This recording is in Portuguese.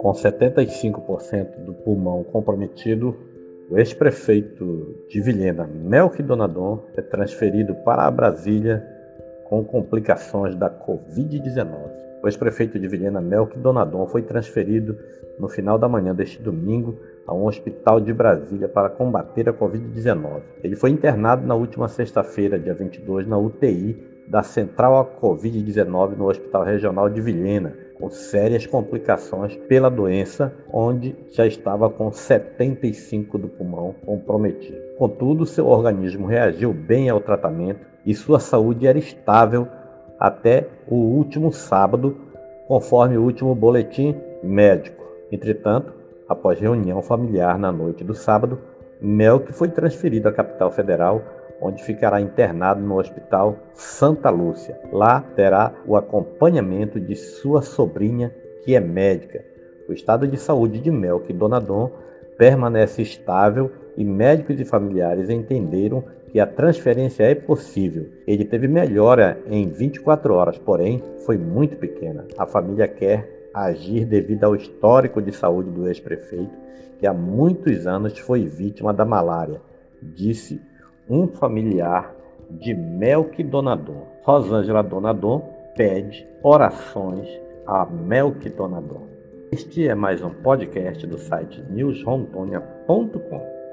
Com 75% do pulmão comprometido, o ex-prefeito de Vilhena, Melk Donadon, é transferido para Brasília com complicações da Covid-19. O ex-prefeito de Vilhena, Melk Donadon, foi transferido no final da manhã deste domingo a um hospital de Brasília para combater a Covid-19. Ele foi internado na última sexta-feira, dia 22, na UTI da Central a Covid-19 no Hospital Regional de Vilhena, com sérias complicações pela doença, onde já estava com 75 do pulmão comprometido. Contudo, seu organismo reagiu bem ao tratamento e sua saúde era estável até o último sábado, conforme o último boletim médico. Entretanto, após reunião familiar na noite do sábado, Melk foi transferido à capital federal onde ficará internado no Hospital Santa Lúcia. Lá terá o acompanhamento de sua sobrinha, que é médica. O estado de saúde de Melk Donadon permanece estável e médicos e familiares entenderam que a transferência é possível. Ele teve melhora em 24 horas, porém foi muito pequena. A família quer agir devido ao histórico de saúde do ex-prefeito, que há muitos anos foi vítima da malária, disse um familiar de Melk Donadon. Rosângela Donadon pede orações a Melk Donadon. Este é mais um podcast do site newsrondônia.com.